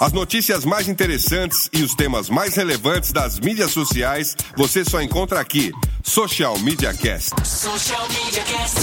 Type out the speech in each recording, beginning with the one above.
As notícias mais interessantes e os temas mais relevantes das mídias sociais você só encontra aqui. Social Media Cast. Social Media Cast.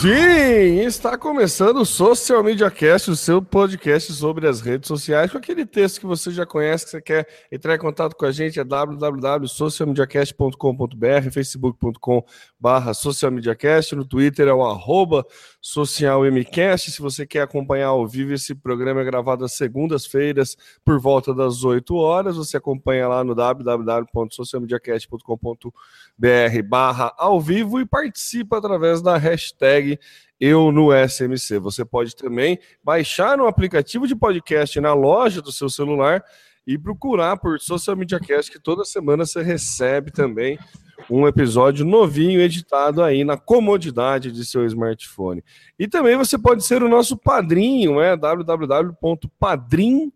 Sim, está começando o Social Media Cast, o seu podcast sobre as redes sociais, com aquele texto que você já conhece, que você quer entrar em contato com a gente, é www.socialmediacast.com.br, facebook.com barra socialmediacast, no Twitter é o arroba socialmcast, se você quer acompanhar ao vivo, esse programa é gravado às segundas-feiras, por volta das 8 horas, você acompanha lá no www.socialmediacast.com.br barra ao vivo e participa através da hashtag eu no SMC. Você pode também baixar um aplicativo de podcast na loja do seu celular e procurar por Social Media Cast, que toda semana você recebe também um episódio novinho editado aí na comodidade de seu smartphone. E também você pode ser o nosso padrinho, é www.padrim.com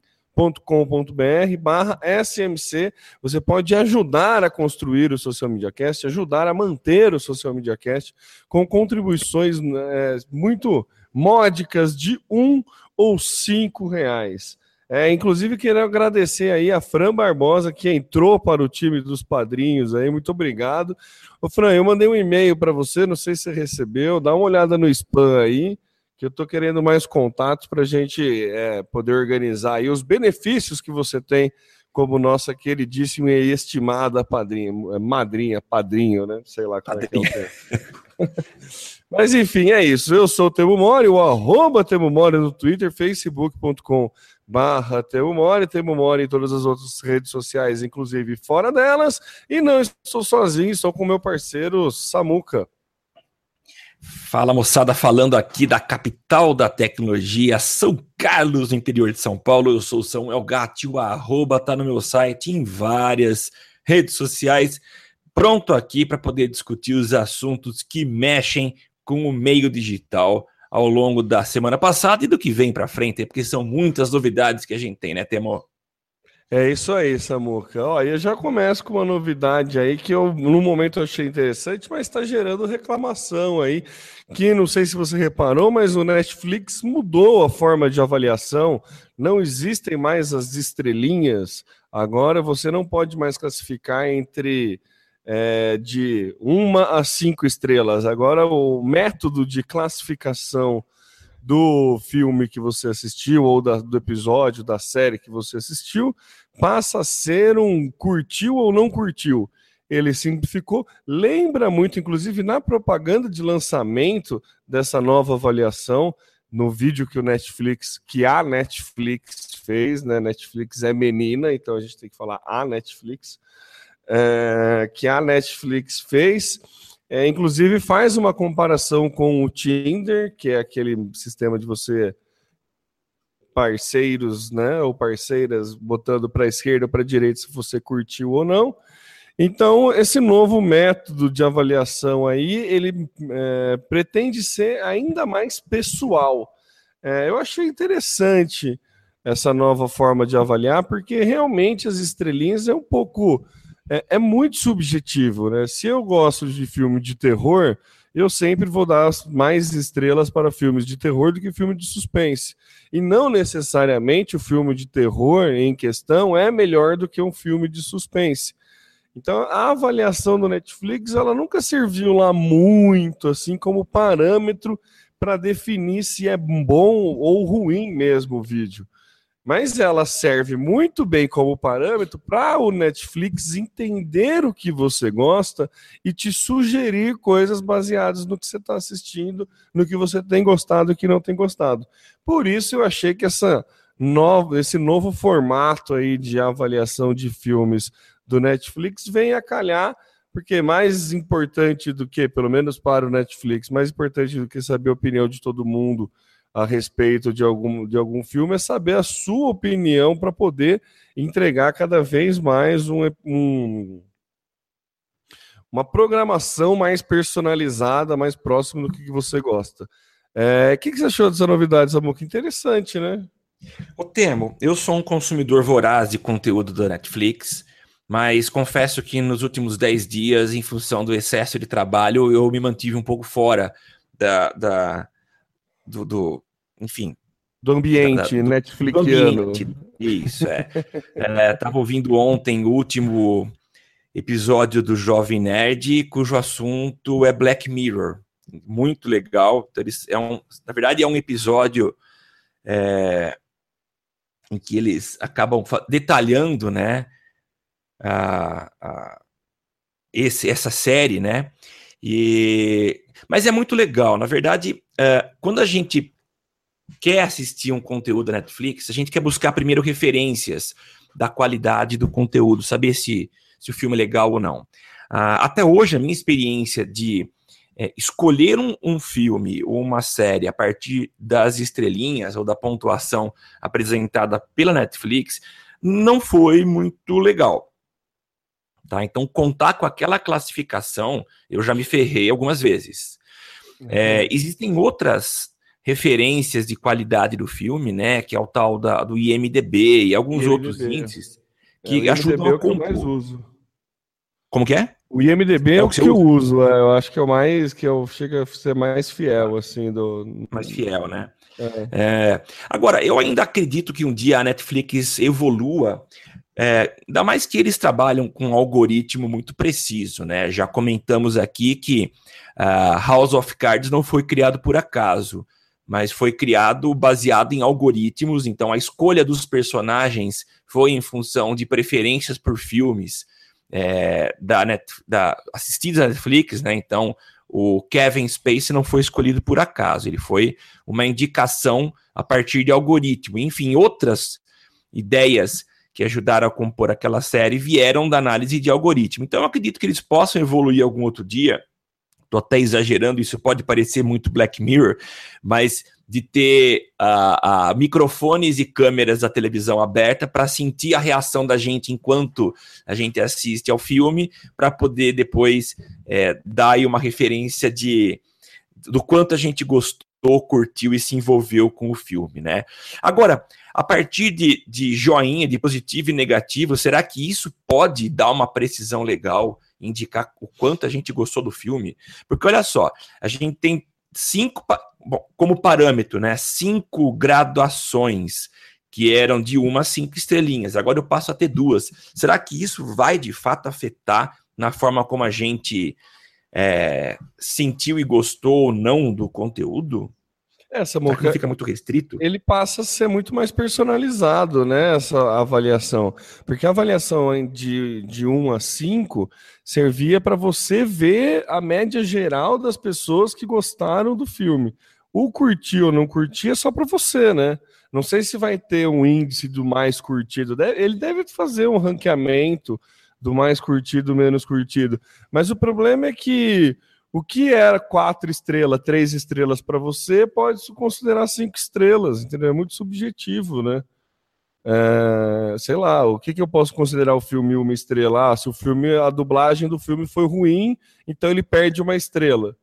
com.br barra SMC. Você pode ajudar a construir o Social Media Cast, ajudar a manter o Social Media Cast com contribuições é, muito módicas de um ou cinco reais. É, inclusive, quero agradecer aí a Fran Barbosa, que entrou para o time dos padrinhos aí. Muito obrigado. Ô, Fran, eu mandei um e-mail para você, não sei se você recebeu, dá uma olhada no spam aí que eu estou querendo mais contatos para a gente é, poder organizar aí os benefícios que você tem como nossa queridíssima e estimada padrinha, é, madrinha, padrinho, né? Sei lá como padrinha. é que é Mas enfim, é isso. Eu sou o Temo Mori, o arroba Temo Mori no Twitter, facebook.com barra Temo Mori, Temo Mori em todas as outras redes sociais, inclusive fora delas. E não estou sozinho, estou com meu parceiro Samuca. Fala moçada, falando aqui da capital da tecnologia, São Carlos, no interior de São Paulo. Eu sou o São Elgatti, o arroba tá no meu site, em várias redes sociais. Pronto aqui para poder discutir os assuntos que mexem com o meio digital ao longo da semana passada e do que vem para frente, porque são muitas novidades que a gente tem, né, Temo? É isso aí, Samuca. Ó, eu já começo com uma novidade aí que eu no momento achei interessante, mas está gerando reclamação aí. Que não sei se você reparou, mas o Netflix mudou a forma de avaliação. Não existem mais as estrelinhas. Agora você não pode mais classificar entre é, de uma a cinco estrelas. Agora o método de classificação do filme que você assistiu ou da, do episódio da série que você assistiu passa a ser um curtiu ou não curtiu. Ele simplificou, lembra muito, inclusive na propaganda de lançamento dessa nova avaliação, no vídeo que o Netflix, que a Netflix fez, né? Netflix é menina, então a gente tem que falar a Netflix, é, que a Netflix fez é, inclusive faz uma comparação com o Tinder, que é aquele sistema de você parceiros, né, ou parceiras botando para a esquerda ou para a direita se você curtiu ou não. Então, esse novo método de avaliação aí, ele é, pretende ser ainda mais pessoal. É, eu achei interessante essa nova forma de avaliar, porque realmente as estrelinhas é um pouco é, é, muito subjetivo, né? Se eu gosto de filme de terror, eu sempre vou dar mais estrelas para filmes de terror do que filme de suspense. E não necessariamente o filme de terror em questão é melhor do que um filme de suspense. Então, a avaliação do Netflix, ela nunca serviu lá muito assim como parâmetro para definir se é bom ou ruim mesmo o vídeo mas ela serve muito bem como parâmetro para o Netflix entender o que você gosta e te sugerir coisas baseadas no que você está assistindo, no que você tem gostado e que não tem gostado. Por isso eu achei que essa nova, esse novo formato aí de avaliação de filmes do Netflix vem a calhar, porque mais importante do que, pelo menos para o Netflix, mais importante do que saber a opinião de todo mundo a respeito de algum, de algum filme é saber a sua opinião para poder entregar cada vez mais um, um, uma programação mais personalizada, mais próximo do que você gosta. É, o que, que você achou dessa novidade, Samuca? Interessante, né? O Temo, eu sou um consumidor voraz de conteúdo da Netflix, mas confesso que nos últimos 10 dias, em função do excesso de trabalho, eu me mantive um pouco fora da, da do, do, enfim. Do ambiente da, do, Netflixiano. Do ambiente, Isso, é. é tava ouvindo ontem o último episódio do Jovem Nerd, cujo assunto é Black Mirror. Muito legal. Então, eles, é um, na verdade, é um episódio é, em que eles acabam detalhando, né, a, a, esse, essa série, né, e, mas é muito legal. Na verdade, é, quando a gente quer assistir um conteúdo da Netflix, a gente quer buscar primeiro referências da qualidade do conteúdo, saber se, se o filme é legal ou não. Uh, até hoje, a minha experiência de é, escolher um, um, filme ou uma série a partir das estrelinhas ou da pontuação apresentada pela Netflix não foi muito legal. Tá? Então, contar com aquela classificação, eu já me ferrei algumas vezes. Uhum. É, existem outras referências de qualidade do filme, né? Que é o tal da, do IMDB e alguns IMDB. outros índices que é, ajudam a compor. É o que eu mais uso. Como que é? O IMDB é, é o que, que eu uso, é, eu acho que é o mais que eu chega a ser mais fiel assim do mais fiel, né? É. É, agora, eu ainda acredito que um dia a Netflix evolua, é, ainda mais que eles trabalham com um algoritmo muito preciso, né? Já comentamos aqui que uh, House of Cards não foi criado por acaso, mas foi criado baseado em algoritmos, então a escolha dos personagens foi em função de preferências por filmes é, da, Net, da assistidos à Netflix, né? Então, o Kevin Spacey não foi escolhido por acaso, ele foi uma indicação a partir de algoritmo. Enfim, outras ideias que ajudaram a compor aquela série vieram da análise de algoritmo. Então, eu acredito que eles possam evoluir algum outro dia. Estou até exagerando, isso pode parecer muito Black Mirror, mas de ter uh, uh, microfones e câmeras da televisão aberta para sentir a reação da gente enquanto a gente assiste ao filme, para poder depois é, dar aí uma referência de do quanto a gente gostou, curtiu e se envolveu com o filme, né? Agora, a partir de, de joinha, de positivo e negativo, será que isso pode dar uma precisão legal, indicar o quanto a gente gostou do filme? Porque olha só, a gente tem cinco, bom, como parâmetro, né? Cinco graduações que eram de uma a cinco estrelinhas. Agora eu passo a ter duas. Será que isso vai de fato afetar na forma como a gente é, sentiu e gostou ou não do conteúdo? Essa moca fica muito restrito. Ele passa a ser muito mais personalizado, né? Essa avaliação. Porque a avaliação de, de 1 a 5 servia para você ver a média geral das pessoas que gostaram do filme. O curtir ou não curtir é só para você, né? Não sei se vai ter um índice do mais curtido. Ele deve fazer um ranqueamento do mais curtido, menos curtido. Mas o problema é que o que era quatro estrelas, três estrelas para você, pode se considerar cinco estrelas, entendeu? É muito subjetivo, né? É, sei lá, o que, que eu posso considerar o filme uma estrela? Ah, se o filme, a dublagem do filme foi ruim, então ele perde uma estrela.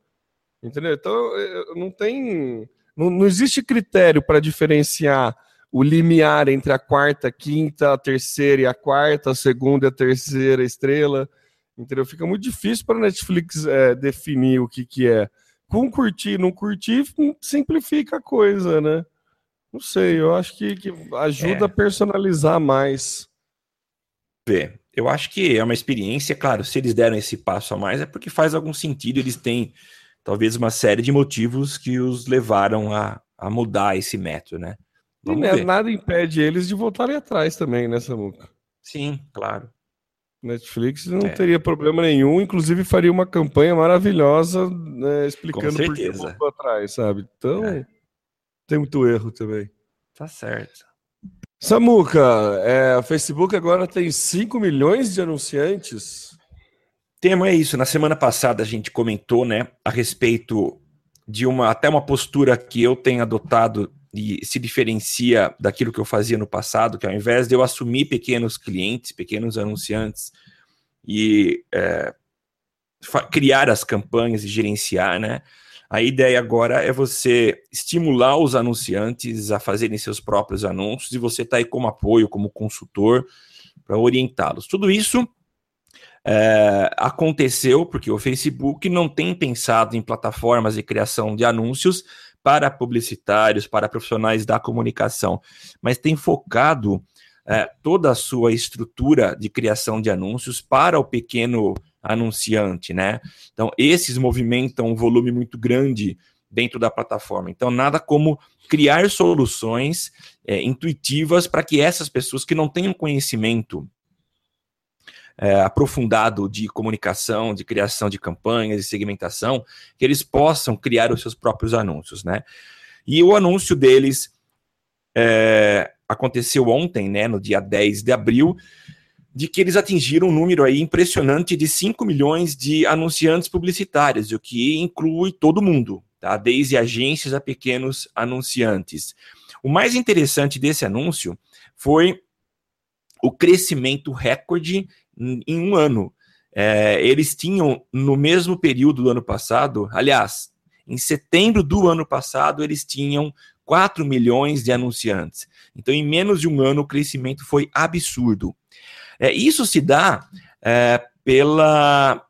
Entendeu? Então não tem. Não, não existe critério para diferenciar o limiar entre a quarta, a quinta, a terceira e a quarta, a segunda e a terceira estrela. Entendeu? Fica muito difícil para a Netflix é, definir o que, que é. Com curtir não curtir, simplifica a coisa, né? Não sei, eu acho que, que ajuda é. a personalizar mais. Vê, eu acho que é uma experiência, claro, se eles deram esse passo a mais é porque faz algum sentido, eles têm talvez uma série de motivos que os levaram a, a mudar esse método, né? Vamos e né, nada impede eles de voltarem atrás também, né, Samuca? Sim, claro. Netflix não é. teria problema nenhum, inclusive faria uma campanha maravilhosa né, explicando por que voltou atrás, sabe? Então, é. tem muito erro também. Tá certo. Samuca, é, o Facebook agora tem 5 milhões de anunciantes. Tema é isso. Na semana passada a gente comentou, né, a respeito de uma até uma postura que eu tenho adotado e se diferencia daquilo que eu fazia no passado, que ao invés de eu assumir pequenos clientes, pequenos anunciantes e é, criar as campanhas e gerenciar, né? A ideia agora é você estimular os anunciantes a fazerem seus próprios anúncios e você está aí como apoio, como consultor, para orientá-los. Tudo isso é, aconteceu porque o Facebook não tem pensado em plataformas de criação de anúncios para publicitários, para profissionais da comunicação, mas tem focado é, toda a sua estrutura de criação de anúncios para o pequeno anunciante, né? Então, esses movimentam um volume muito grande dentro da plataforma. Então, nada como criar soluções é, intuitivas para que essas pessoas que não tenham conhecimento é, aprofundado de comunicação, de criação de campanhas, de segmentação, que eles possam criar os seus próprios anúncios, né? E o anúncio deles é, aconteceu ontem, né, no dia 10 de abril, de que eles atingiram um número aí impressionante de 5 milhões de anunciantes publicitários, o que inclui todo mundo, tá? desde agências a pequenos anunciantes. O mais interessante desse anúncio foi o crescimento recorde em um ano. É, eles tinham, no mesmo período do ano passado, aliás, em setembro do ano passado, eles tinham 4 milhões de anunciantes. Então, em menos de um ano, o crescimento foi absurdo. É, isso se dá é, pela,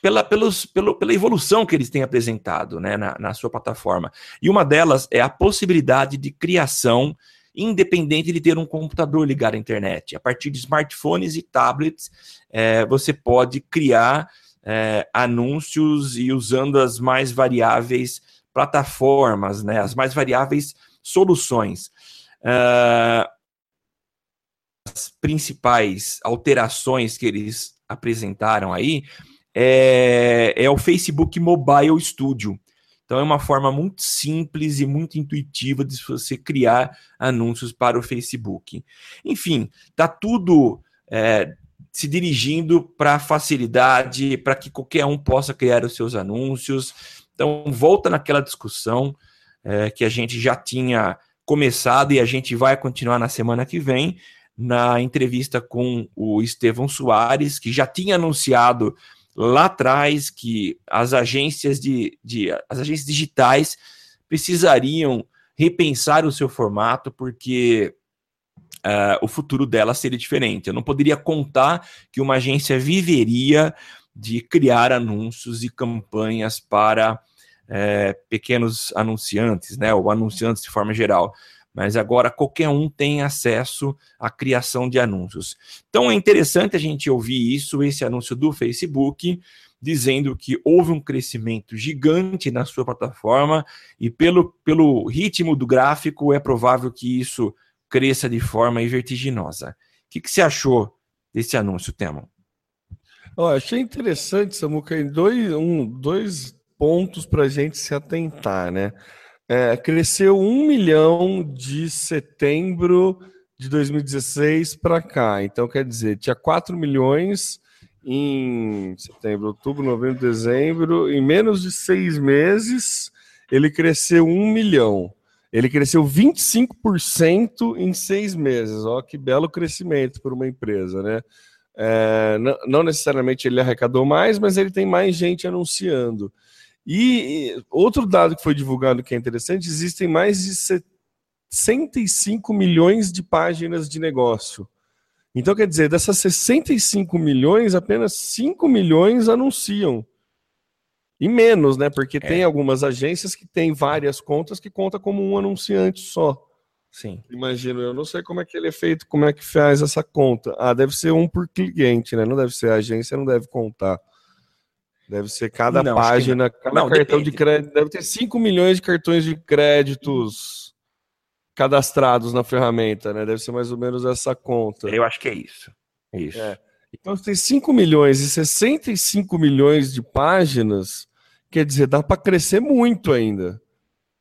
pela, pelos, pelo, pela evolução que eles têm apresentado né, na, na sua plataforma. E uma delas é a possibilidade de criação independente de ter um computador ligado à internet. A partir de smartphones e tablets, é, você pode criar é, anúncios e usando as mais variáveis plataformas, né, as mais variáveis soluções. Uh, as principais alterações que eles apresentaram aí é, é o Facebook Mobile Studio. Então é uma forma muito simples e muito intuitiva de você criar anúncios para o Facebook. Enfim, tá tudo é, se dirigindo para facilidade, para que qualquer um possa criar os seus anúncios. Então volta naquela discussão é, que a gente já tinha começado e a gente vai continuar na semana que vem na entrevista com o Estevão Soares, que já tinha anunciado lá atrás que as agências de, de as agências digitais precisariam repensar o seu formato porque uh, o futuro delas seria diferente. Eu não poderia contar que uma agência viveria de criar anúncios e campanhas para uh, pequenos anunciantes, né, ou anunciantes de forma geral mas agora qualquer um tem acesso à criação de anúncios. Então é interessante a gente ouvir isso, esse anúncio do Facebook, dizendo que houve um crescimento gigante na sua plataforma e pelo, pelo ritmo do gráfico é provável que isso cresça de forma vertiginosa. O que, que você achou desse anúncio, Temo? Achei interessante, Samuca, dois, um, dois pontos para a gente se atentar, né? É, cresceu um milhão de setembro de 2016 para cá. Então, quer dizer, tinha 4 milhões em setembro, outubro, novembro, dezembro. Em menos de seis meses, ele cresceu um milhão. Ele cresceu 25% em seis meses. Ó, que belo crescimento para uma empresa, né? É, não necessariamente ele arrecadou mais, mas ele tem mais gente anunciando. E outro dado que foi divulgado que é interessante, existem mais de 65 milhões de páginas de negócio. Então, quer dizer, dessas 65 milhões, apenas 5 milhões anunciam. E menos, né? Porque é. tem algumas agências que têm várias contas que conta como um anunciante só. Sim. Imagino, eu não sei como é que ele é feito, como é que faz essa conta. Ah, deve ser um por cliente, né? Não deve ser a agência, não deve contar. Deve ser cada não, página, cada não, cartão depende. de crédito. Deve ter 5 milhões de cartões de créditos cadastrados na ferramenta, né? Deve ser mais ou menos essa conta. Eu acho que é isso. Isso. É. Então, se tem 5 milhões e 65 milhões de páginas, quer dizer, dá para crescer muito ainda.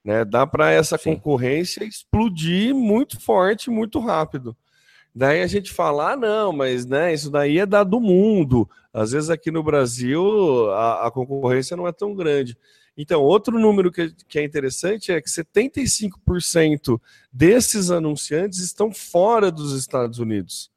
Né? Dá para essa Sim. concorrência explodir muito forte, muito rápido. Daí a gente fala, ah, não, mas né, isso daí é dado do mundo. Às vezes aqui no Brasil a, a concorrência não é tão grande. Então, outro número que, que é interessante é que 75% desses anunciantes estão fora dos Estados Unidos.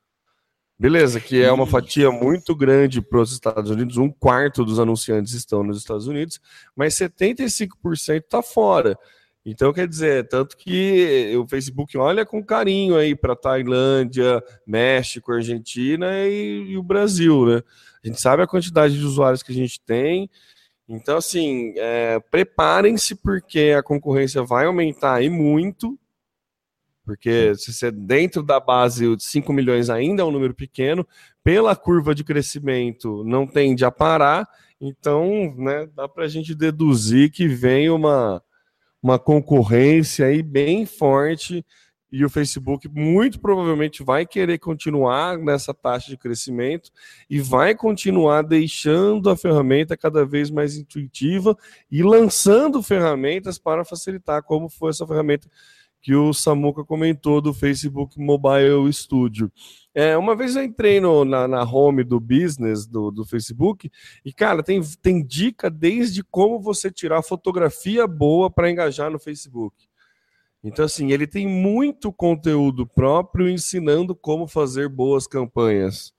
Beleza, que é uma fatia muito grande para os Estados Unidos, um quarto dos anunciantes estão nos Estados Unidos, mas 75% está fora. Então, quer dizer, tanto que o Facebook olha com carinho aí para Tailândia, México, Argentina e, e, o Brasil, né? A gente sabe a quantidade de usuários que a gente tem. Então, assim, é, preparem-se porque a concorrência vai aumentar aí muito. Porque se você dentro da base de 5 milhões ainda é um número pequeno, pela curva de crescimento não tende a parar, então né, dá para a gente deduzir que vem uma, uma concorrência aí bem forte e o Facebook muito provavelmente vai querer continuar nessa taxa de crescimento e vai continuar deixando a ferramenta cada vez mais intuitiva e lançando ferramentas para facilitar, como foi essa ferramenta que o Samuca comentou do Facebook Mobile Studio. É, uma vez eu entrei no, na, na home do business do, do Facebook e, cara, tem, tem dica desde como você tirar fotografia boa para engajar no Facebook. Então, assim, ele tem muito conteúdo próprio ensinando como fazer boas campanhas.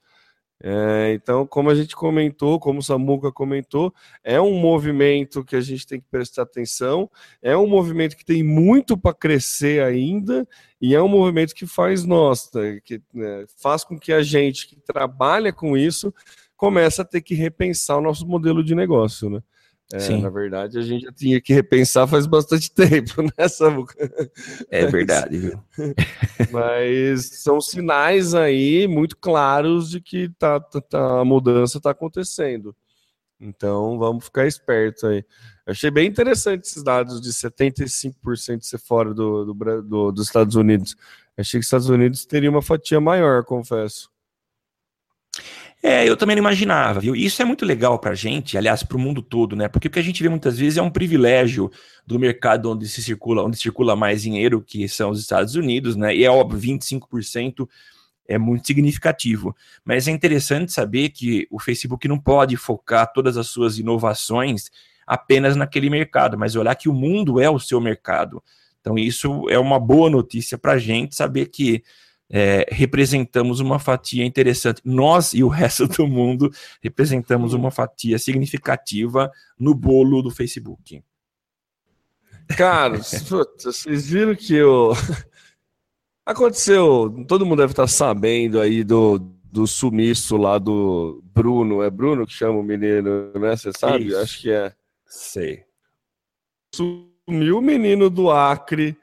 É, então, como a gente comentou, como o Samuca comentou, é um movimento que a gente tem que prestar atenção, é um movimento que tem muito para crescer ainda, e é um movimento que faz nossa, que né, faz com que a gente que trabalha com isso comece a ter que repensar o nosso modelo de negócio, né? É. Na verdade, a gente já tinha que repensar faz bastante tempo, né, Samuca? É verdade, viu? Mas são sinais aí muito claros de que tá, tá, tá a mudança está acontecendo. Então, vamos ficar espertos aí. Eu achei bem interessante esses dados de 75% de ser fora do, do, do, dos Estados Unidos. achei que os Estados Unidos teria uma fatia maior, confesso. É, eu também não imaginava, viu? Isso é muito legal para a gente, aliás, para o mundo todo, né? Porque o que a gente vê muitas vezes é um privilégio do mercado onde se circula, onde circula mais dinheiro, que são os Estados Unidos, né? E é óbvio, 25% é muito significativo. Mas é interessante saber que o Facebook não pode focar todas as suas inovações apenas naquele mercado, mas olhar que o mundo é o seu mercado. Então, isso é uma boa notícia para a gente saber que é, representamos uma fatia interessante. Nós e o resto do mundo representamos uma fatia significativa no bolo do Facebook. Cara, vocês viram que o. Aconteceu, todo mundo deve estar sabendo aí do, do sumiço lá do Bruno. É Bruno que chama o menino, né? Você sabe? Isso. Acho que é. Sei. Sumiu o menino do Acre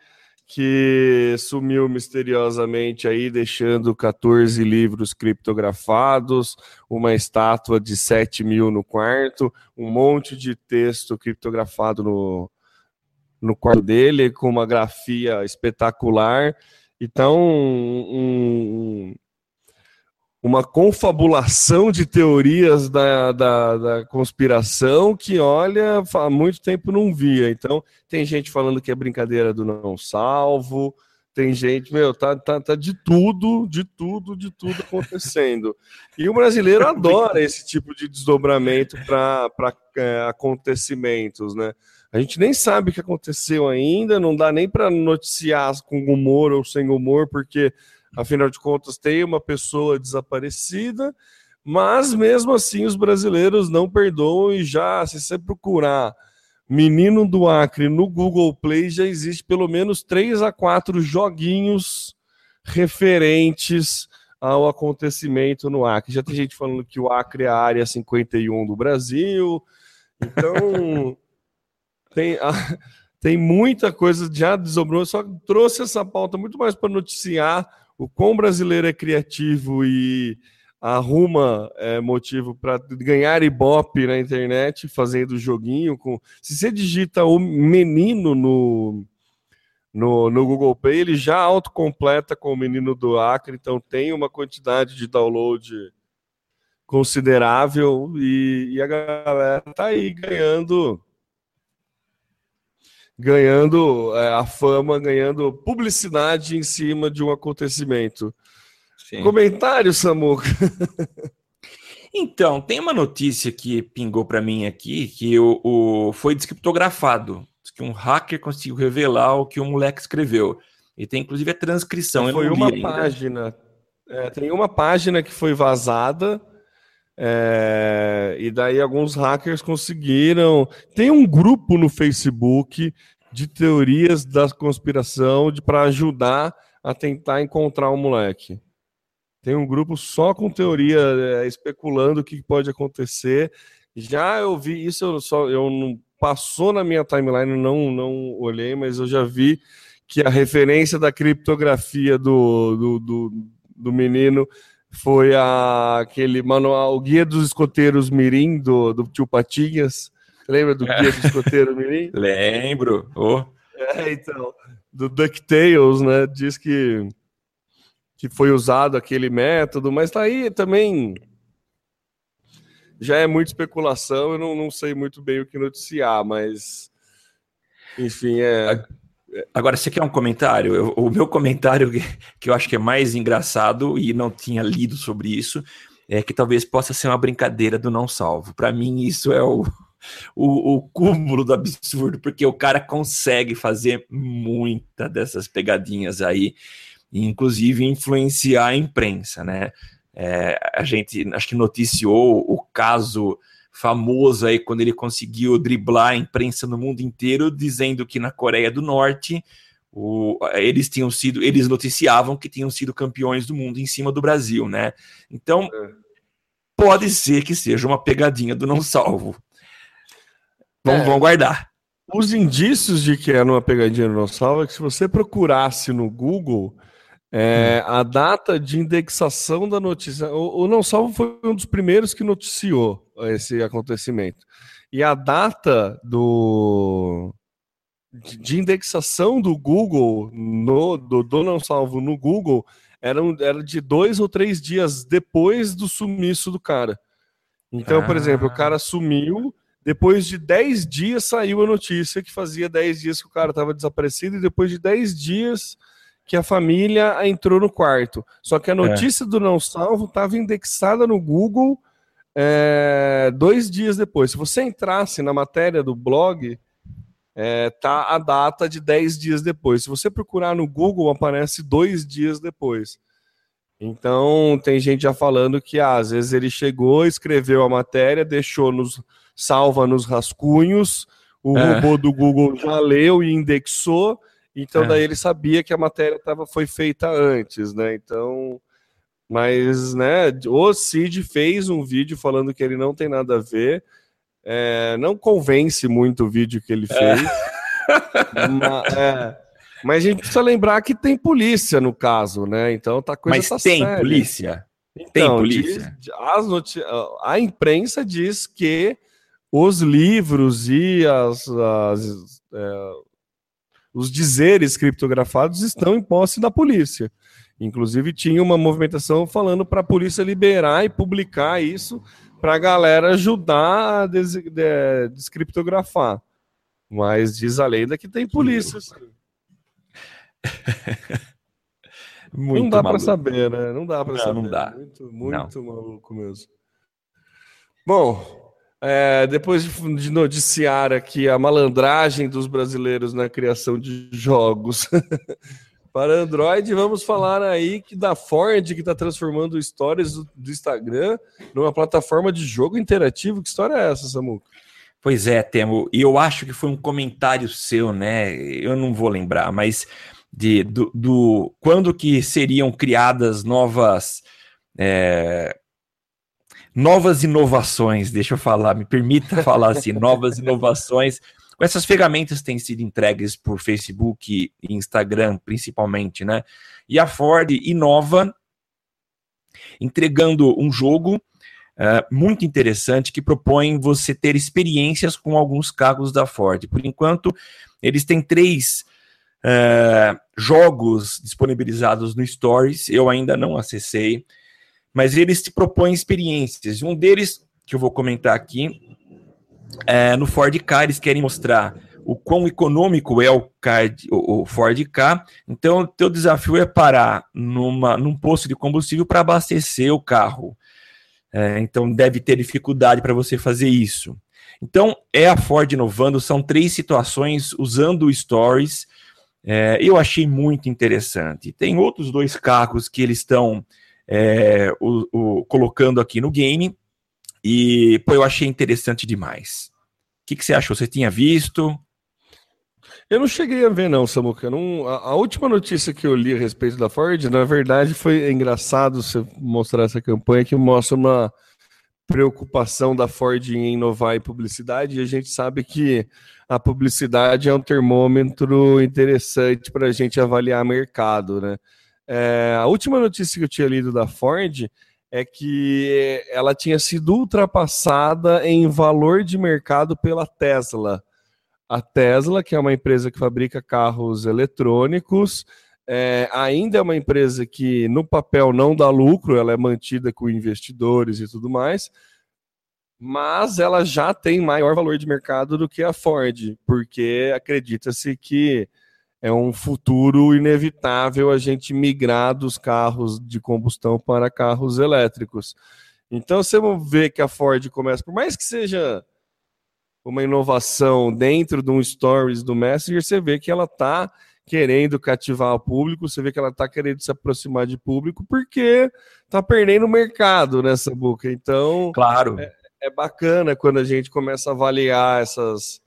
que sumiu misteriosamente aí, deixando 14 livros criptografados, uma estátua de 7 mil no quarto, um monte de texto criptografado no, no quarto dele, com uma grafia espetacular. Então, um, uma confabulação de teorias da, da, da, conspiração que, olha, há muito tempo não via. Então, tem gente falando que é brincadeira do não salvo, tem gente, meu, tá, tá, tá de tudo, de tudo, de tudo acontecendo. E o brasileiro adora esse tipo de desdobramento para é, acontecimentos, né? A gente nem sabe o que aconteceu ainda, não dá nem para noticiar com humor ou sem humor, porque Afinal de contas, tem uma pessoa desaparecida, mas mesmo assim os brasileiros não perdoam e já, se você procurar Menino do Acre no Google Play, já existe pelo menos três a quatro joguinhos referentes ao acontecimento no Acre. Já tem gente falando que o Acre é a área 51 do Brasil. Então, tem, a, tem muita coisa já desobrou. Só trouxe essa pauta muito mais para noticiar o quão brasileiro é criativo e arruma é, motivo para ganhar ibope na internet fazendo joguinho com se você digita o menino no, no, no Google Play ele já autocompleta com o menino do Acre então tem uma quantidade de download considerável e, e a galera tá aí ganhando ganhando é, a fama, ganhando publicidade em cima de um acontecimento. Sim. Comentário, Samuca? então, tem uma notícia que pingou para mim aqui que o, o, foi descriptografado. Que um hacker conseguiu revelar o que o moleque escreveu. E tem inclusive a transcrição. Foi uma página. É, tem uma página que foi vazada. É, e daí alguns hackers conseguiram. Tem um grupo no Facebook de teorias da conspiração para ajudar a tentar encontrar o um moleque. Tem um grupo só com teoria, é, especulando o que pode acontecer. Já eu vi isso, eu só eu não passou na minha timeline, não não olhei, mas eu já vi que a referência da criptografia do, do, do, do menino foi a, aquele manual, o Guia dos Escoteiros Mirim, do, do tio Patinhas. Lembra do Guia dos Escoteiros Mirim? Lembro. Oh. É, então, do DuckTales, né? Diz que, que foi usado aquele método, mas tá aí também. Já é muita especulação, eu não, não sei muito bem o que noticiar, mas. Enfim, é. Agora, você quer um comentário? Eu, o meu comentário, que eu acho que é mais engraçado, e não tinha lido sobre isso, é que talvez possa ser uma brincadeira do não salvo. Para mim, isso é o, o, o, cúmulo do absurdo, porque o cara consegue fazer muita dessas pegadinhas aí, inclusive influenciar a imprensa, né? É, a gente acho que noticiou o caso famoso aí quando ele conseguiu driblar a imprensa no mundo inteiro, dizendo que na Coreia do Norte o, eles tinham sido, eles noticiavam que tinham sido campeões do mundo em cima do Brasil, né? Então é. pode ser que seja uma pegadinha do não salvo. Vamos, é, vamos guardar. Os indícios de que era uma pegadinha do não salvo é que se você procurasse no Google é, hum. a data de indexação da notícia, o, o não salvo foi um dos primeiros que noticiou esse acontecimento. E a data do de indexação do Google no do, do não salvo no Google era, era de dois ou três dias depois do sumiço do cara. Então, ah. por exemplo, o cara sumiu, depois de dez dias saiu a notícia que fazia dez dias que o cara estava desaparecido, e depois de dez dias que a família entrou no quarto. Só que a é. notícia é. do não salvo estava indexada no Google é, dois dias depois. Se você entrasse na matéria do blog, é, tá a data de dez dias depois. Se você procurar no Google, aparece dois dias depois. Então, tem gente já falando que ah, às vezes ele chegou, escreveu a matéria, deixou nos salva nos rascunhos, o é. robô do Google já leu e indexou, então é. daí ele sabia que a matéria tava, foi feita antes, né? Então, mas, né, o Cid fez um vídeo falando que ele não tem nada a ver. É, não convence muito o vídeo que ele é. fez. É. Mas, é, mas, a gente precisa lembrar que tem polícia no caso, né? Então tá coisa Mas tá tem séria. polícia? Então, tem polícia? Diz, a imprensa diz que os livros e as, as é, os dizeres criptografados estão em posse da polícia. Inclusive, tinha uma movimentação falando para a polícia liberar e publicar isso para a galera ajudar a des de descriptografar. Mas diz a lenda que tem polícia. não dá para saber, né? Não dá para saber. Não dá. Muito, muito não. maluco mesmo. Bom, é, depois de noticiar aqui a malandragem dos brasileiros na criação de jogos para Android. Vamos falar aí que da Ford que está transformando Stories do, do, Instagram numa plataforma de jogo interativo. Que história é essa, Samuca? Pois é, Temo. E eu acho que foi um comentário seu, né? Eu não vou lembrar, mas de do, do quando que seriam criadas novas é, novas inovações. Deixa eu falar, me permita falar assim, novas inovações essas ferramentas têm sido entregues por Facebook e Instagram, principalmente, né? E a Ford inova entregando um jogo uh, muito interessante que propõe você ter experiências com alguns carros da Ford. Por enquanto, eles têm três uh, jogos disponibilizados no Stories, eu ainda não acessei, mas eles te propõem experiências. Um deles, que eu vou comentar aqui, é, no Ford Ka, eles querem mostrar o quão econômico é o, car, o, Ford Ka. Então, o teu desafio é parar numa, num posto de combustível para abastecer o carro. É, então, deve ter dificuldade para você fazer isso. Então, é a Ford inovando, são três situações usando Stories. É, eu achei muito interessante. Tem outros dois carros que eles estão é, o, o, colocando aqui no game. E, pô, eu achei interessante demais. O que, que você achou? Você tinha visto? Eu não cheguei a ver, não, Samuca. Não, a, a, última notícia que eu li a respeito da Ford, na verdade, foi engraçado você mostrar essa campanha que mostra uma preocupação da Ford em inovar em publicidade, e a gente sabe que a publicidade é um termômetro interessante para a gente avaliar mercado, né? É, a última notícia que eu tinha lido da Ford é que ela tinha sido ultrapassada em valor de mercado pela Tesla. A Tesla, que é uma empresa que fabrica carros eletrônicos, é, ainda é uma empresa que no papel não dá lucro, ela é mantida com investidores e tudo mais, mas ela já tem maior valor de mercado do que a Ford, porque acredita-se que é um futuro inevitável a gente migrar dos carros de combustão para carros elétricos. Então você vê que a Ford começa, por mais que seja uma inovação dentro de um stories do Messenger, você vê que ela está querendo cativar o público, você vê que ela está querendo se aproximar de público, porque está perdendo mercado nessa boca. Então, claro. É, é bacana quando a gente começa a avaliar essas.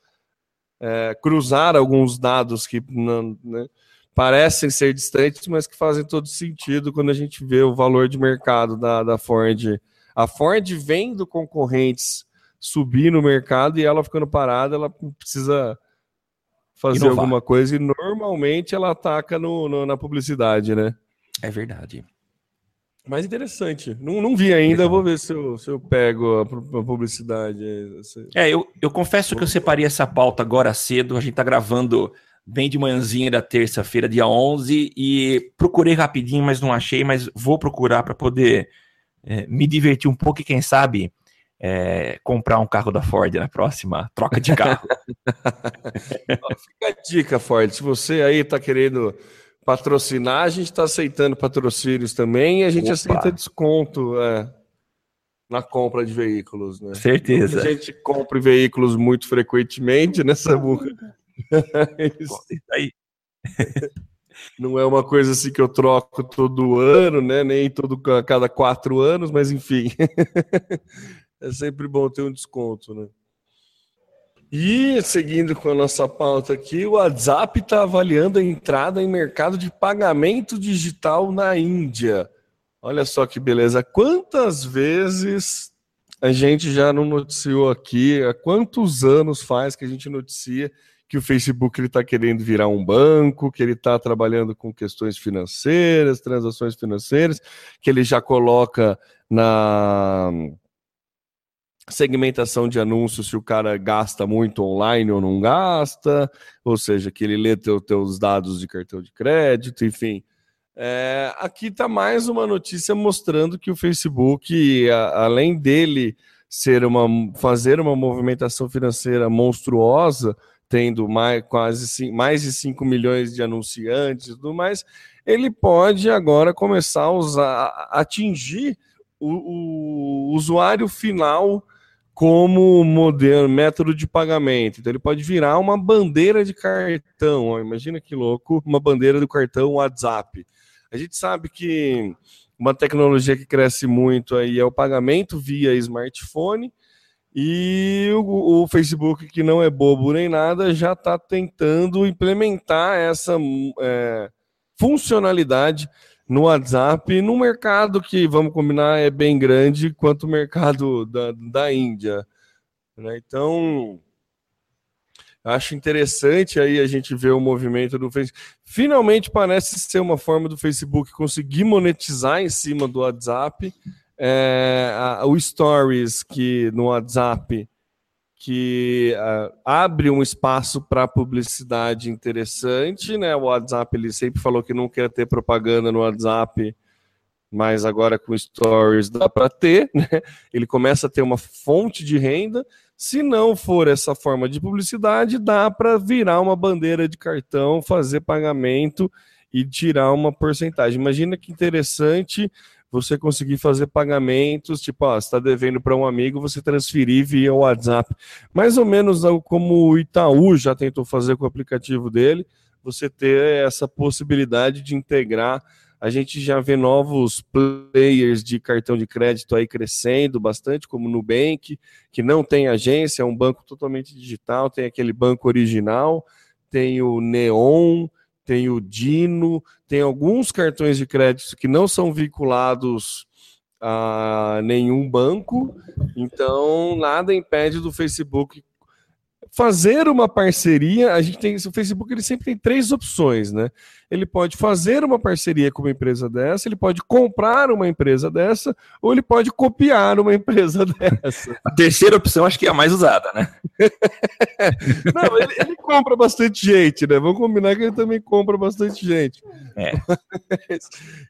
É, cruzar alguns dados que não, né, parecem ser distantes, mas que fazem todo sentido quando a gente vê o valor de mercado da, da Ford. A Ford vendo concorrentes subir no mercado e ela ficando parada, ela precisa fazer Inovar. alguma coisa e normalmente ela ataca no, no, na publicidade, né? É verdade. Mais interessante. Não, não vi ainda, vou ver se eu, se eu pego a, a publicidade. É, eu, eu confesso que eu separei essa pauta agora cedo. A gente tá gravando bem de manhãzinha da terça-feira, dia 11, e procurei rapidinho, mas não achei, mas vou procurar para poder é, me divertir um pouco e quem sabe é, comprar um carro da Ford na próxima troca de carro. Fica a dica, Ford. Se você aí está querendo patrocinar, a gente está aceitando patrocínios também e a gente Opa. aceita desconto é, na compra de veículos. Né? Certeza. A gente compra veículos muito frequentemente nessa boca. Isso aí. Não é uma coisa assim que eu troco todo ano, né? Nem todo a cada quatro anos, mas enfim. é sempre bom ter um desconto, né? E seguindo com a nossa pauta aqui, o WhatsApp está avaliando a entrada em mercado de pagamento digital na Índia. Olha só que beleza. Quantas vezes a gente já não noticiou aqui? Há quantos anos faz que a gente noticia que o Facebook está querendo virar um banco, que ele está trabalhando com questões financeiras, transações financeiras, que ele já coloca na segmentação de anúncios se o cara gasta muito online ou não gasta, ou seja, que ele lê teu, teus dados de cartão de crédito, enfim. É, aqui está mais uma notícia mostrando que o Facebook, a, além dele ser uma, fazer uma movimentação financeira monstruosa, tendo mais, quase mais de 5 milhões de anunciantes e tudo mais, ele pode agora começar a usar, atingir o, o usuário final como modelo, método de pagamento. Então ele pode virar uma bandeira de cartão. Ó, imagina que louco, uma bandeira do cartão WhatsApp. A gente sabe que uma tecnologia que cresce muito aí é o pagamento via smartphone. E o, o Facebook, que não é bobo nem nada, já está tentando implementar essa é, funcionalidade no WhatsApp, no mercado que, vamos combinar, é bem grande quanto o mercado da, da Índia. Né? Então, acho interessante aí a gente ver o movimento do Facebook. Finalmente parece ser uma forma do Facebook conseguir monetizar em cima do WhatsApp. É, a, o Stories, que no WhatsApp que uh, abre um espaço para publicidade interessante, né? O WhatsApp ele sempre falou que não quer ter propaganda no WhatsApp, mas agora com stories dá para ter, né? Ele começa a ter uma fonte de renda. Se não for essa forma de publicidade, dá para virar uma bandeira de cartão, fazer pagamento e tirar uma porcentagem. Imagina que interessante você conseguir fazer pagamentos, tipo, ó, está devendo para um amigo, você transferir via WhatsApp. Mais ou menos como o Itaú já tentou fazer com o aplicativo dele, você ter essa possibilidade de integrar. A gente já vê novos players de cartão de crédito aí crescendo bastante, como o Nubank, que não tem agência, é um banco totalmente digital, tem aquele banco original, tem o Neon, tem o Dino, tem alguns cartões de crédito que não são vinculados a nenhum banco, então nada impede do Facebook fazer uma parceria, a gente tem o Facebook ele sempre tem três opções, né? Ele pode fazer uma parceria com uma empresa dessa, ele pode comprar uma empresa dessa, ou ele pode copiar uma empresa dessa. A terceira opção acho que é a mais usada, né? Não, ele, ele, compra bastante gente, né? Vamos combinar que ele também compra bastante gente. É.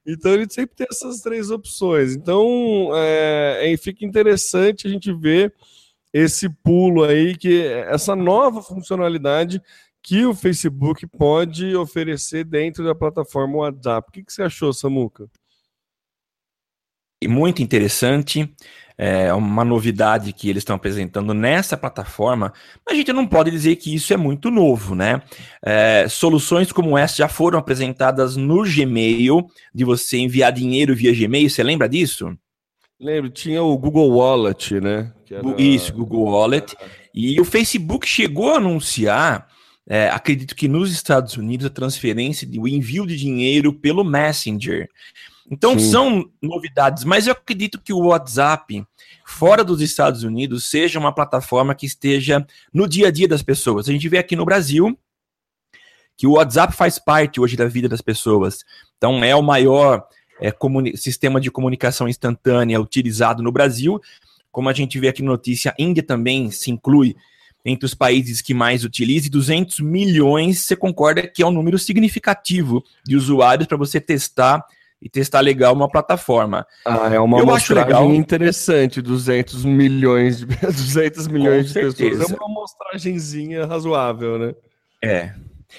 então ele sempre tem essas três opções. Então é, é, fica interessante a gente ver esse pulo aí, que essa nova funcionalidade que o Facebook pode oferecer dentro da plataforma WhatsApp. O que, que você achou, Samuca? Muito interessante, é uma novidade que eles estão apresentando nessa plataforma, mas a gente não pode dizer que isso é muito novo, né? É, soluções como essa já foram apresentadas no Gmail, de você enviar dinheiro via Gmail, você lembra disso? Lembro, tinha o Google Wallet, né? Era... Isso, Google Wallet. E o Facebook chegou a anunciar, é, acredito que nos Estados Unidos, a transferência, de, o envio de dinheiro pelo Messenger. Então Sim. são novidades, mas eu acredito que o WhatsApp, fora dos Estados Unidos, seja uma plataforma que esteja no dia a dia das pessoas. A gente vê aqui no Brasil que o WhatsApp faz parte hoje da vida das pessoas. Então é o maior é, sistema de comunicação instantânea utilizado no Brasil. Como a gente vê aqui na notícia, a Índia também se inclui entre os países que mais utilizam. 200 milhões, você concorda que é um número significativo de usuários para você testar e testar legal uma plataforma. Ah, é uma Eu acho legal. interessante, 200 milhões de, 200 milhões de pessoas. É uma amostragenzinha razoável, né? É.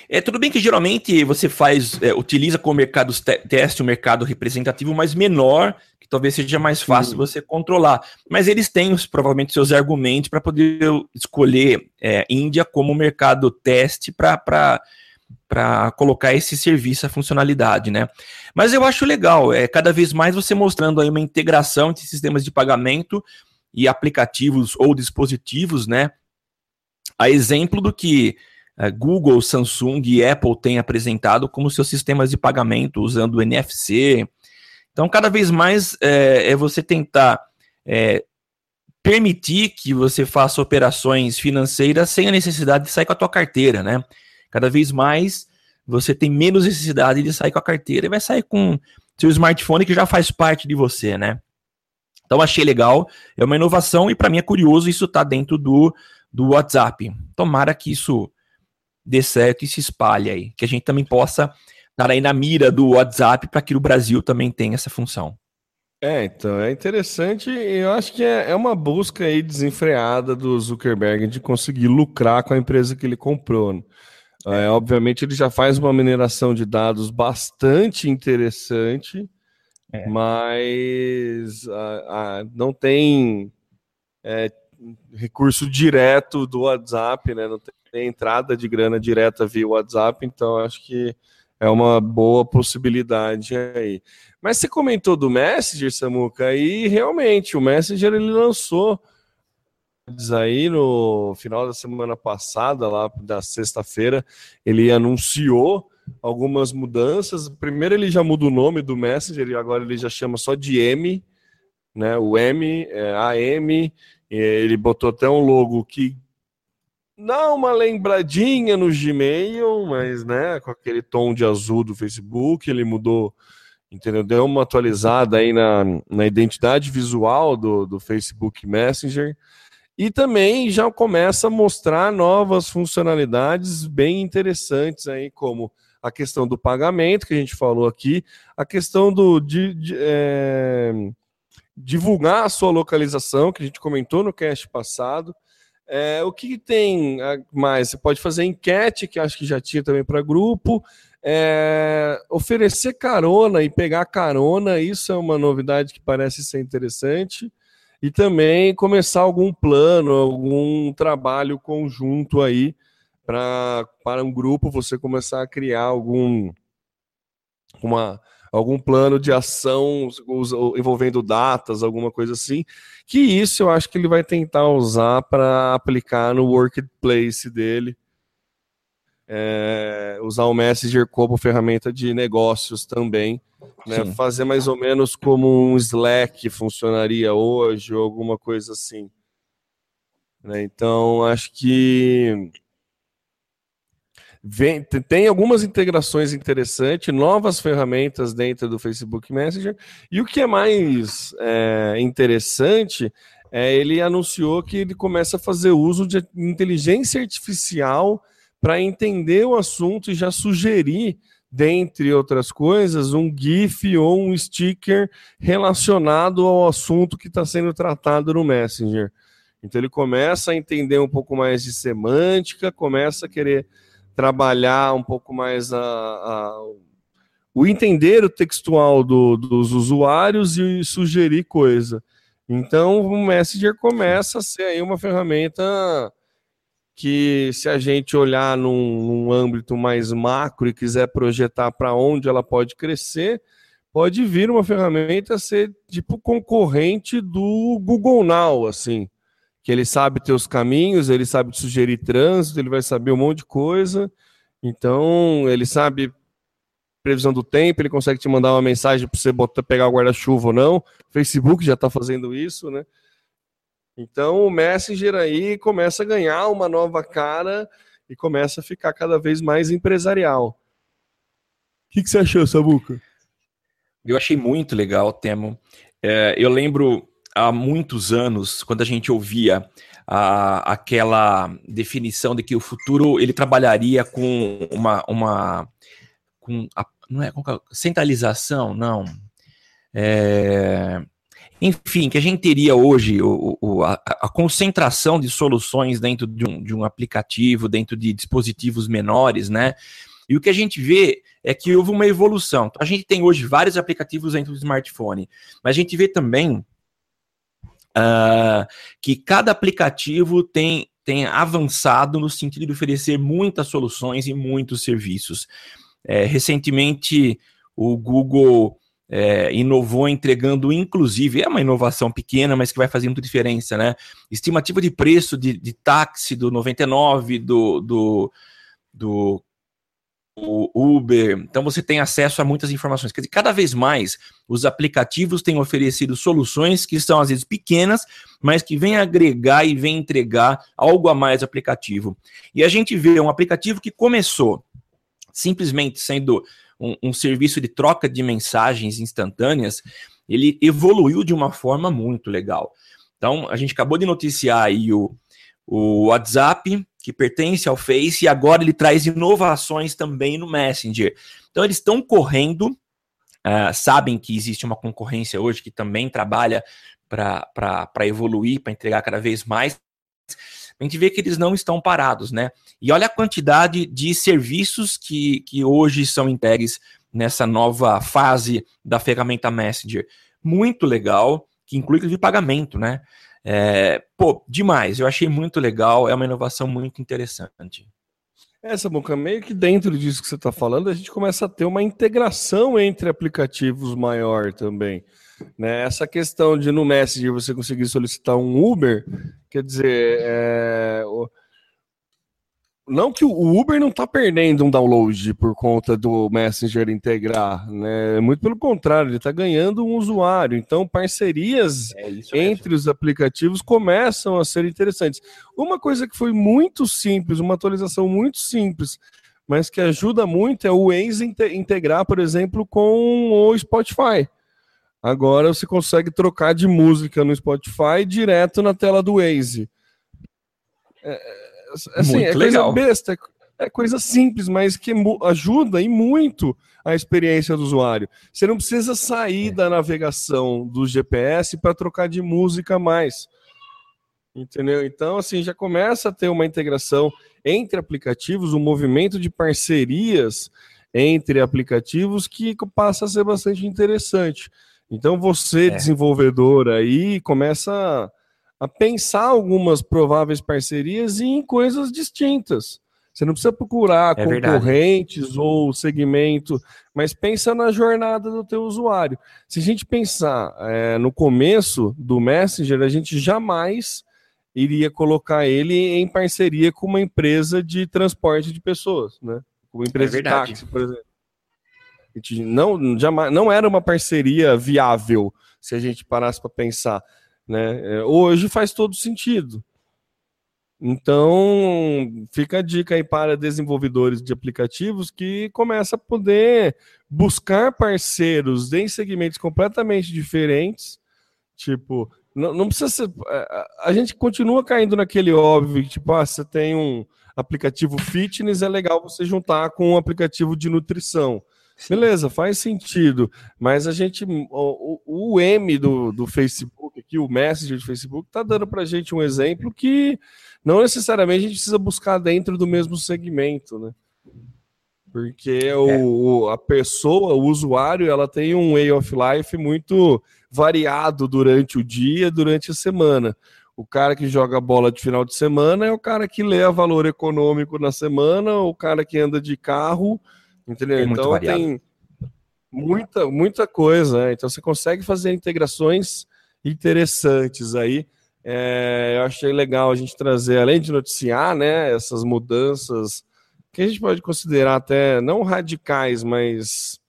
É tudo bem que geralmente você faz, é, utiliza como mercado te teste um mercado representativo mais menor, que talvez seja mais fácil Sim. você controlar. Mas eles têm provavelmente seus argumentos para poder escolher é, Índia como mercado teste para para colocar esse serviço, a funcionalidade, né? Mas eu acho legal, é cada vez mais você mostrando aí uma integração entre sistemas de pagamento e aplicativos ou dispositivos, né? A exemplo do que Google, Samsung e Apple têm apresentado como seus sistemas de pagamento usando o NFC. Então, cada vez mais é, é você tentar é, permitir que você faça operações financeiras sem a necessidade de sair com a tua carteira, né? Cada vez mais você tem menos necessidade de sair com a carteira e vai sair com seu smartphone que já faz parte de você, né? Então achei legal, é uma inovação e para mim é curioso isso tá dentro do, do WhatsApp. Tomara que isso dê certo e se espalhe aí. Que a gente também possa estar aí na mira do WhatsApp para que o Brasil também tenha essa função. É, então, é interessante e eu acho que é, é uma busca aí desenfreada do Zuckerberg de conseguir lucrar com a empresa que ele comprou. Né? É, obviamente ele já faz uma mineração de dados bastante interessante, é. mas a, a, não tem é, recurso direto do WhatsApp, né? Não tem entrada de grana direta via WhatsApp, então acho que é uma boa possibilidade aí. Mas você comentou do Messenger, Samuca, e realmente o Messenger ele lançou aí no final da semana passada, lá da sexta-feira, ele anunciou algumas mudanças. Primeiro ele já muda o nome do Messenger e agora ele já chama só de M, né? O M, é, AM, ele botou até um logo que dá uma lembradinha no Gmail, mas né, com aquele tom de azul do Facebook, ele mudou, entendeu? Deu uma atualizada aí na, na identidade visual do, do Facebook Messenger. E também já começa a mostrar novas funcionalidades bem interessantes aí, como a questão do pagamento, que a gente falou aqui, a questão do de, de é, divulgar a sua localização, que a gente comentou no cast passado, é, o que tem mais? Você pode fazer enquete, que acho que já tinha também para grupo. É, oferecer carona e pegar carona, isso é uma novidade que parece ser interessante. E também começar algum plano, algum trabalho conjunto aí para um grupo você começar a criar algum uma, algum plano de ação envolvendo datas, alguma coisa assim, que isso eu acho que ele vai tentar usar para aplicar no workplace dele. é, usar o Messenger como ferramenta de negócios também, né? fazer mais ou menos como um Slack funcionaria hoje ou alguma coisa assim. Né? Então, acho que Vem, tem algumas integrações interessantes, novas ferramentas dentro do Facebook Messenger. E o que é mais é, interessante é ele anunciou que ele começa a fazer uso de inteligência artificial para entender o assunto e já sugerir, dentre outras coisas, um GIF ou um sticker relacionado ao assunto que está sendo tratado no Messenger. Então ele começa a entender um pouco mais de semântica, começa a querer trabalhar um pouco mais a, a o entender o textual do, dos usuários e sugerir coisa. Então, o Messenger começa a ser aí uma ferramenta que, se a gente olhar num, num âmbito mais macro e quiser projetar para onde ela pode crescer, pode vir uma ferramenta a ser tipo concorrente do Google Now, assim que ele sabe teus caminhos, ele sabe te sugerir trânsito, ele vai saber um monte de coisa. Então, ele sabe previsão do tempo, ele consegue te mandar uma mensagem para você botar, pegar o guarda-chuva ou não. O Facebook já está fazendo isso, né? Então, o Messenger aí começa a ganhar uma nova cara e começa a ficar cada vez mais empresarial. O que, que você achou, Sabuca? Eu achei muito legal, Temo. É, eu lembro há muitos anos, quando a gente ouvia a, aquela definição de que o futuro ele trabalharia com uma, uma com a, não é com centralização, não. É, enfim, que a gente teria hoje o, o, a, a, concentração de soluções dentro de um, de um aplicativo, dentro de dispositivos menores, né? E o que a gente vê é que houve uma evolução. A gente tem hoje vários aplicativos dentro do smartphone, mas a gente vê também uh, que cada aplicativo tem, tem avançado no sentido de oferecer muitas soluções e muitos serviços. É, recentemente, o Google é, inovou entregando, inclusive, é uma inovação pequena, mas que vai fazer muita diferença, né? Estimativa de preço de, de táxi do 99, do, do, do Uber. Então você tem acesso a muitas informações. Quer dizer, cada vez mais os aplicativos têm oferecido soluções que são às vezes pequenas, mas que vêm agregar e vêm entregar algo a mais aplicativo. E a gente vê um aplicativo que começou simplesmente sendo um, um serviço de troca de mensagens instantâneas, ele evoluiu de uma forma muito legal. Então, a gente acabou de noticiar aí o, o WhatsApp, que pertence ao Face, e agora ele traz inovações também no Messenger. Então, eles estão correndo, uh, sabem que existe uma concorrência hoje que também trabalha para evoluir, para entregar cada vez mais. A gente vê que eles não estão parados, né? E olha a quantidade de serviços que, que hoje são entregues nessa nova fase da ferramenta Messenger. Muito legal, que inclui inclusive pagamento, né? É, pô, demais. Eu achei muito legal. É uma inovação muito interessante. Essa boca meio que dentro disso que você está falando, a gente começa a ter uma integração entre aplicativos maior também. Né? Essa questão de no Messenger você conseguir solicitar um Uber, quer dizer, é, não que o Uber não está perdendo um download por conta do Messenger integrar, né? Muito pelo contrário, ele está ganhando um usuário. Então, parcerias é entre os aplicativos começam a ser interessantes. Uma coisa que foi muito simples, uma atualização muito simples, mas que ajuda muito é o Waze integrar, por exemplo, com o Spotify. Agora você consegue trocar de música no Spotify direto na tela do Waze. É, assim, muito é legal. coisa besta, é coisa simples, mas que ajuda e muito a experiência do usuário. Você não precisa sair é. da navegação do GPS para trocar de música mais. Entendeu? Então, assim, já começa a ter uma integração entre aplicativos, um movimento de parcerias entre aplicativos que passa a ser bastante interessante. Então, você, é. desenvolvedor aí, começa a pensar algumas prováveis parcerias em coisas distintas. Você não precisa procurar é concorrentes verdade. ou segmento, mas pensa na jornada do teu usuário. Se a gente pensar é, no começo do Messenger, a gente jamais iria colocar ele em parceria com uma empresa de transporte de pessoas, né? Uma empresa é de táxi, por exemplo. Não, jamais, não era uma parceria viável se a gente parasse para pensar. Né? É, hoje faz todo sentido. Então, fica a dica aí para desenvolvedores de aplicativos que começam a poder buscar parceiros em segmentos completamente diferentes. Tipo, não, não precisa ser. A gente continua caindo naquele óbvio, tipo, ah, você tem um aplicativo fitness, é legal você juntar com um aplicativo de nutrição. Beleza, faz sentido. Mas a gente, o, o M do, do Facebook, aqui, o Messenger do Facebook, está dando para a gente um exemplo que não necessariamente a gente precisa buscar dentro do mesmo segmento, né? Porque é. o, a pessoa, o usuário, ela tem um way of life muito variado durante o dia, durante a semana. O cara que joga bola de final de semana é o cara que lê a valor econômico na semana, o cara que anda de carro Entendeu? É então tem muita, muita coisa. Né? Então você consegue fazer integrações interessantes aí. É, eu achei legal a gente trazer, além de noticiar, né, essas mudanças que a gente pode considerar até não radicais, mas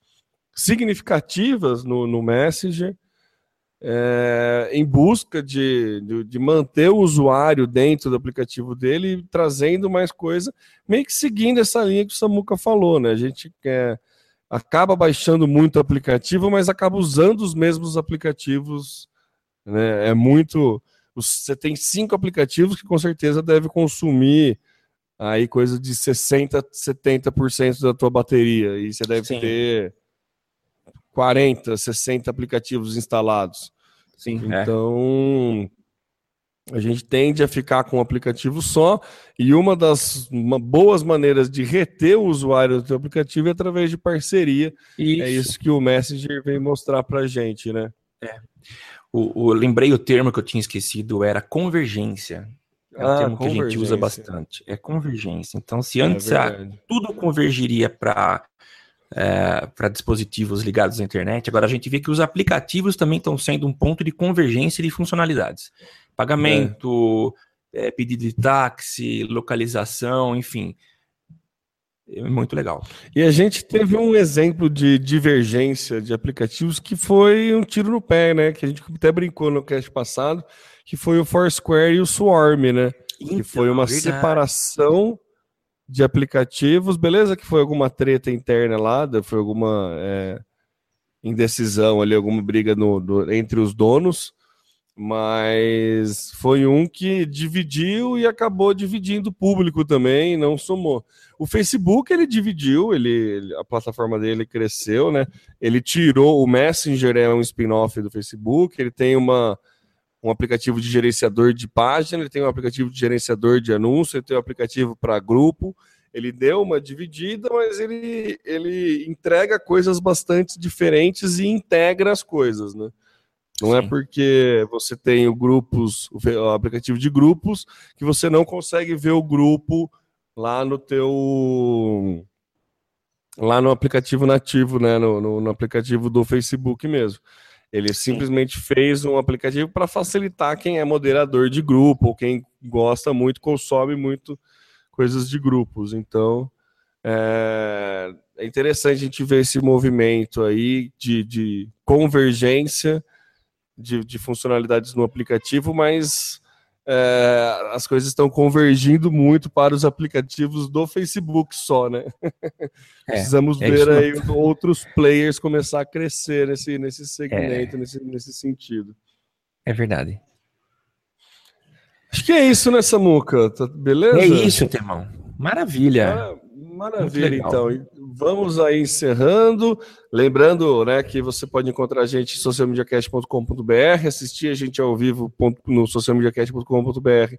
significativas no, no Messenger, é, em busca de, de, de, manter o usuário dentro do aplicativo dele, trazendo mais coisa, meio que seguindo essa linha que o Samuca falou, né? A gente quer, acaba baixando muito o aplicativo, mas acaba usando os mesmos aplicativos. Né? É muito. Você tem cinco aplicativos que com certeza deve consumir aí coisa de 60%, 70% da tua bateria. E você deve Sim. ter 40, 60 aplicativos instalados. Sim. É. Então, é. a gente tende a ficar com um aplicativo só, e uma das uma boas maneiras de reter o usuário do teu aplicativo é através de parceria. É isso. É isso que o Messenger vem mostrar para a gente, né? É. O, o, lembrei o termo que eu tinha esquecido, era convergência. É um ah, termo que a gente usa bastante. É convergência. Então, se é antes a, tudo convergiria para é, para dispositivos ligados à internet. Agora a gente vê que os aplicativos também estão sendo um ponto de convergência de funcionalidades. Pagamento, é. É, pedido de táxi, localização, enfim. É muito legal. E a gente teve um exemplo de divergência de aplicativos que foi um tiro no pé, né? Que a gente até brincou no cast passado, que foi o Foursquare e o Swarm, né? Então, que foi uma verdade. separação de aplicativos, beleza que foi alguma treta interna lá, foi alguma é, indecisão ali, alguma briga no, do, entre os donos, mas foi um que dividiu e acabou dividindo o público também, não somou. O Facebook ele dividiu, ele, a plataforma dele cresceu, né? Ele tirou o Messenger é um spin-off do Facebook, ele tem uma um aplicativo de gerenciador de página, ele tem um aplicativo de gerenciador de anúncio, ele tem um aplicativo para grupo. Ele deu uma dividida, mas ele, ele entrega coisas bastante diferentes e integra as coisas, né? Não é Sim. é porque você tem o grupos, o aplicativo de grupos, que você não consegue ver o grupo lá no teu lá no aplicativo nativo, né? No, no, no aplicativo do Facebook mesmo. Ele Sim. simplesmente fez um aplicativo para facilitar quem é moderador de grupo, ou quem gosta muito, consome muito coisas de grupos. Então, é, é interessante a gente ver esse movimento aí de, de convergência de, de, funcionalidades no aplicativo, mas é, as coisas estão convergindo muito para os aplicativos do Facebook só, né? É, Precisamos é ver aí outros players começar a crescer nesse, nesse segmento, é. nesse, nesse sentido. É verdade. Acho que é isso, né, Samuca? Tá, beleza? É isso, Temão. Maravilha. Maravilha, então. Vamos aí encerrando. Lembrando né, que você pode encontrar a gente em socialmediacast.com.br, assistir a gente ao vivo no socialmediacast.com.br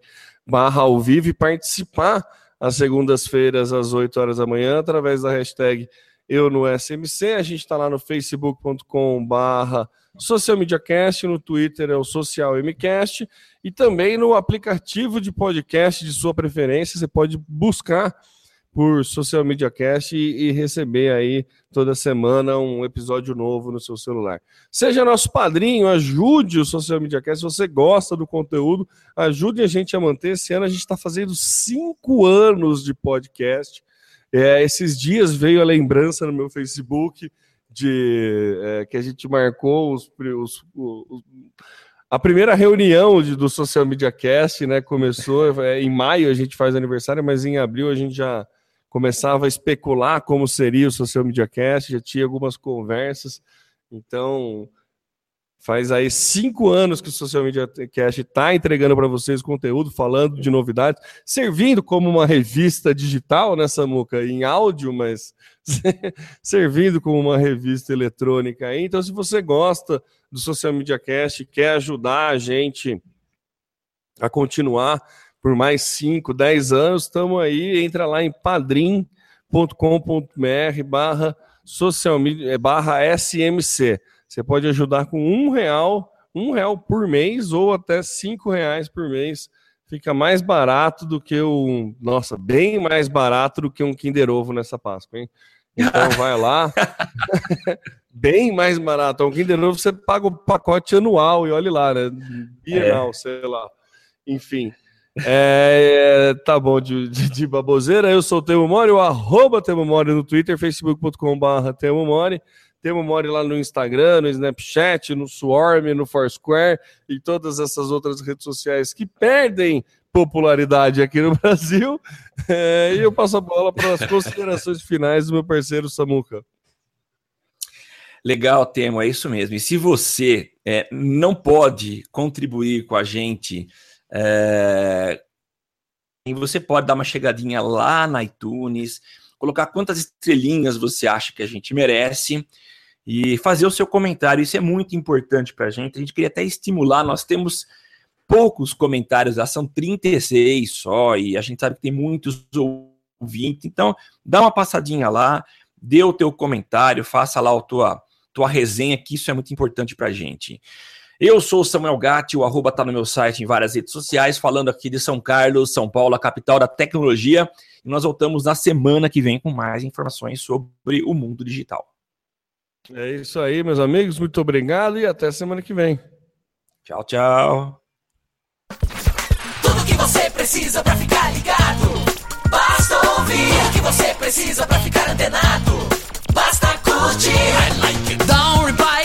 barra ao vivo e participar às segundas-feiras às 8 horas da manhã através da hashtag eu no SMC. A gente está lá no facebook.com barra socialmediacast, no Twitter é o socialmcast e também no aplicativo de podcast de sua preferência. Você pode buscar por Social Media Cast e, e, receber aí toda semana um episódio novo no seu celular. Seja nosso padrinho, ajude o Social Media Cast. Se você gosta do conteúdo, ajude a gente a manter. Esse ano a gente está fazendo cinco anos de podcast. É, esses dias veio a lembrança no meu Facebook de é, que a gente marcou os, os, os a primeira reunião de, do Social Media Cast, né, começou é, em maio, a gente faz aniversário, mas em abril a gente já começava a especular como seria o Social Media Cast, já tinha algumas conversas. Então, faz aí cinco anos que o Social Media Cast está entregando para vocês conteúdo, falando de novidades, servindo como uma revista digital, né, Samuca? Em áudio, mas servindo como uma revista eletrônica. Então, se você gosta do Social Media Cast, quer ajudar a gente a continuar por mais 5, 10 anos, estamos aí, entra lá em padrim.com.br barra social media, é, barra SMC. Você pode ajudar com um real, um real por mês ou até cinco reais por mês. Fica mais barato do que um. Nossa, bem mais barato do que um Kinder Ovo nessa Páscoa, hein? Então vai lá. bem mais barato. Um Kinder Ovo você paga o pacote anual e olhe lá, né? Bienal, é. sei lá. Enfim. É, tá bom, de, de, de, baboseira. Eu sou o Temo Mori, o arroba Temo Mori no Twitter, facebook.com.br Temo Mori. Temo Mori lá no Instagram, no Snapchat, no Swarm, no Foursquare e todas essas outras redes sociais que perdem popularidade aqui no Brasil. É, e eu passo a bola para as considerações finais do meu parceiro Samuca. Legal, Temo, é isso mesmo. E se você é, não pode contribuir com a gente é... E você pode dar uma chegadinha lá na iTunes, colocar quantas estrelinhas você acha que a gente merece e fazer o seu comentário. Isso é muito importante para a gente. A gente queria até estimular. Nós temos poucos comentários, já são 36 só, e a gente sabe que tem muitos ouvintes. Então, dá uma passadinha lá, dê o teu comentário, faça lá a tua, tua resenha, que isso é muito importante para a gente. Eu sou o Samuel Gatti, o arroba tá no meu site em várias redes sociais, falando aqui de São Carlos, São Paulo, a capital da tecnologia. E nós voltamos na semana que vem com mais informações sobre o mundo digital. É isso aí, meus amigos. Muito obrigado e até semana que vem. Tchau, tchau. Tudo que você precisa para ficar ligado. Basta ouvir o que você precisa para ficar antenado. Basta curtir. I like it. Dá um reply,